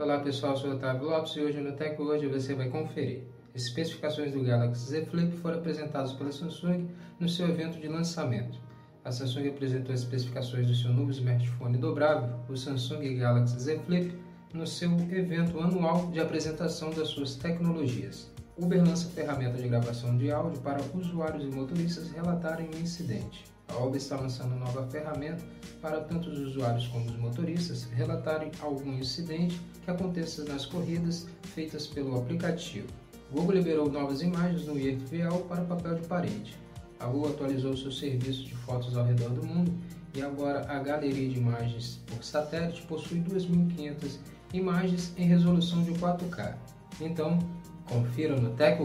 Olá pessoal, sou o Otávio Lopes e hoje no Tech Hoje você vai conferir. Especificações do Galaxy Z Flip foram apresentadas pela Samsung no seu evento de lançamento. A Samsung apresentou as especificações do seu novo smartphone dobrável, o Samsung Galaxy Z Flip, no seu evento anual de apresentação das suas tecnologias. Uber lança ferramenta de gravação de áudio para usuários e motoristas relatarem um incidente. A Uber está lançando nova ferramenta para tanto os usuários como os motoristas relatarem algum incidente que aconteça nas corridas feitas pelo aplicativo. Google liberou novas imagens no IFVL para papel de parede. A Google atualizou seu serviço de fotos ao redor do mundo e agora a galeria de imagens por satélite possui 2.500 imagens em resolução de 4K. Então, confira no Tech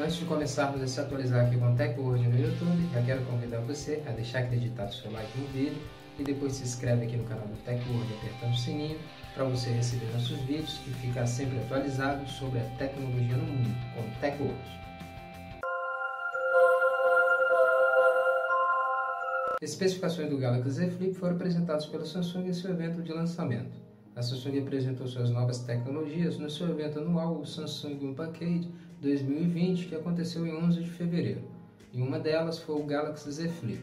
Antes de começarmos a se atualizar aqui com o TechWord no YouTube, já quero convidar você a deixar acreditado seu like no vídeo e depois se inscreve aqui no canal do TechWord apertando o sininho para você receber nossos vídeos e ficar sempre atualizado sobre a tecnologia no mundo com o TechWord. As especificações do Galaxy Z Flip foram apresentadas pela Samsung em seu evento de lançamento. A Samsung apresentou suas novas tecnologias no seu evento anual, o Samsung Unpackage 2020, que aconteceu em 11 de fevereiro, e uma delas foi o Galaxy Z Flip.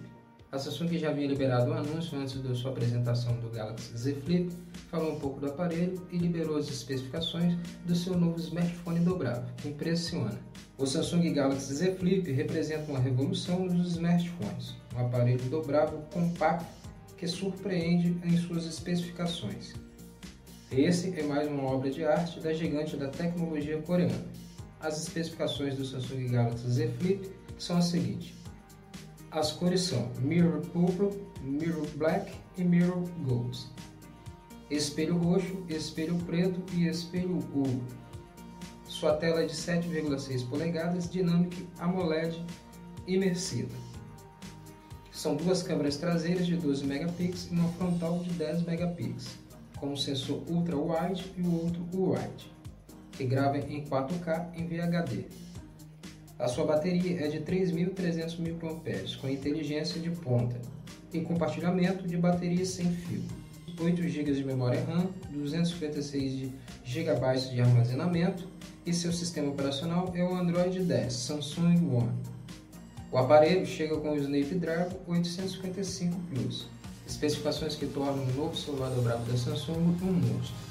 A Samsung já havia liberado o um anúncio antes da sua apresentação do Galaxy Z Flip, falou um pouco do aparelho e liberou as especificações do seu novo smartphone dobrável, que impressiona. O Samsung Galaxy Z Flip representa uma revolução nos smartphones, um aparelho dobrável compacto que surpreende em suas especificações. Esse é mais uma obra de arte da gigante da tecnologia coreana. As especificações do Samsung Galaxy Z Flip são as seguintes. As cores são Mirror Purple, Mirror Black e Mirror Gold. Espelho roxo, espelho preto e espelho ouro. Sua tela é de 7,6 polegadas, dinâmica AMOLED imersiva. São duas câmeras traseiras de 12 megapixels e uma frontal de 10 megapixels, com um sensor ultra wide e o outro wide que grava em 4K em VHD. A sua bateria é de 3.300 mAh com inteligência de ponta e compartilhamento de bateria sem fio. 8 GB de memória RAM, 256 GB de armazenamento e seu sistema operacional é o Android 10 Samsung One. O aparelho chega com o Snapdragon 855 Plus, especificações que tornam o novo celular dobrável da Samsung um monstro.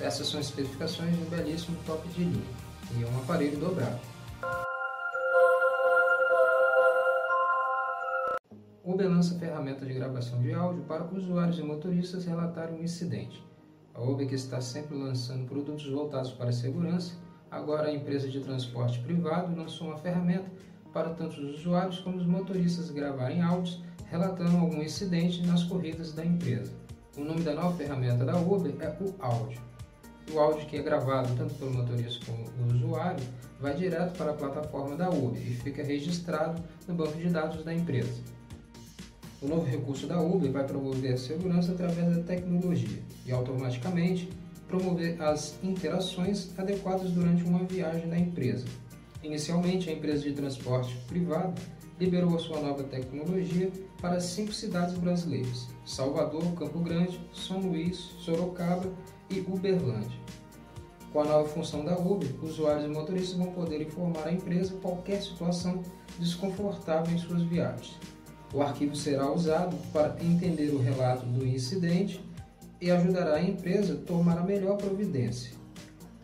Essas são as especificações de um belíssimo top de linha e um aparelho dobrável. Uber lança ferramenta de gravação de áudio para usuários e motoristas relatarem um incidente. A Uber, que está sempre lançando produtos voltados para a segurança, agora a empresa de transporte privado lançou uma ferramenta para tanto os usuários como os motoristas gravarem áudios relatando algum incidente nas corridas da empresa. O nome da nova ferramenta da Uber é o Áudio o áudio que é gravado tanto pelo motorista como o usuário vai direto para a plataforma da Uber e fica registrado no banco de dados da empresa. O novo recurso da Uber vai promover a segurança através da tecnologia e automaticamente promover as interações adequadas durante uma viagem da empresa. Inicialmente, a empresa de transporte privado liberou a sua nova tecnologia para cinco cidades brasileiras: Salvador, Campo Grande, São Luís, Sorocaba e Uberlândia. Com a nova função da Uber, usuários e motoristas vão poder informar a empresa qualquer situação desconfortável em suas viagens. O arquivo será usado para entender o relato do incidente e ajudará a empresa a tomar a melhor providência.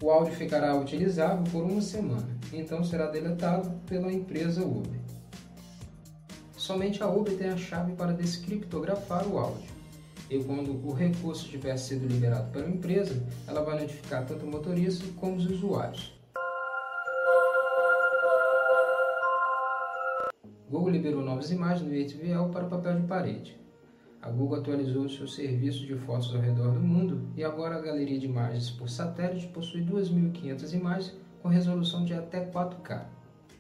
O áudio ficará utilizável por uma semana, então será deletado pela empresa Uber. Somente a Uber tem a chave para descriptografar o áudio e quando o recurso tiver sido liberado pela empresa, ela vai notificar tanto o motorista como os usuários. Google liberou novas imagens no HTML para papel de parede. A Google atualizou seu serviço de fotos ao redor do mundo e agora a galeria de imagens por satélite possui 2.500 imagens com resolução de até 4K.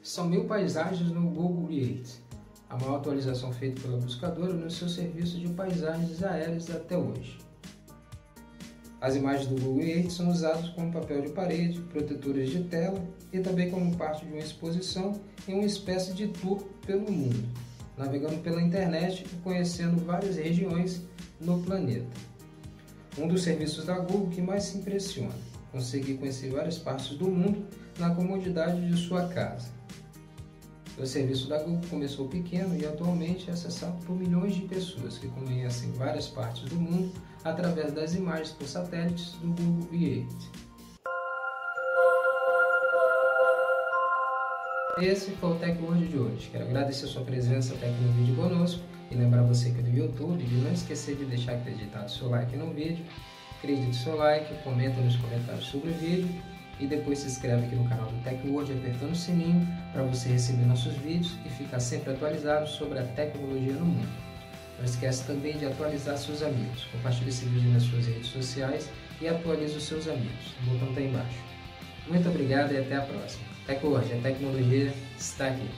São mil paisagens no Google Earth a maior atualização feita pela buscadora no seu serviço de paisagens aéreas até hoje. As imagens do Google Earth são usadas como papel de parede, protetores de tela e também como parte de uma exposição em uma espécie de tour pelo mundo, navegando pela internet e conhecendo várias regiões no planeta. Um dos serviços da Google que mais se impressiona, conseguir conhecer várias partes do mundo na comodidade de sua casa. O serviço da Google começou pequeno e atualmente é acessado por milhões de pessoas que conhecem várias partes do mundo através das imagens por satélites do Google Earth. Esse foi o Tech World de hoje. Quero agradecer sua presença até aqui no vídeo conosco e lembrar você que é do YouTube de não esquecer de deixar acreditado seu like no vídeo. Acredite seu like, comenta nos comentários sobre o vídeo e depois se inscreve aqui no canal do Tech World apertando o sininho para você receber nossos vídeos e ficar sempre atualizado sobre a tecnologia no mundo. Não esqueça também de atualizar seus amigos. Compartilhe esse vídeo nas suas redes sociais e atualize os seus amigos. O botão está embaixo. Muito obrigado e até a próxima. TecWord, a tecnologia está aqui.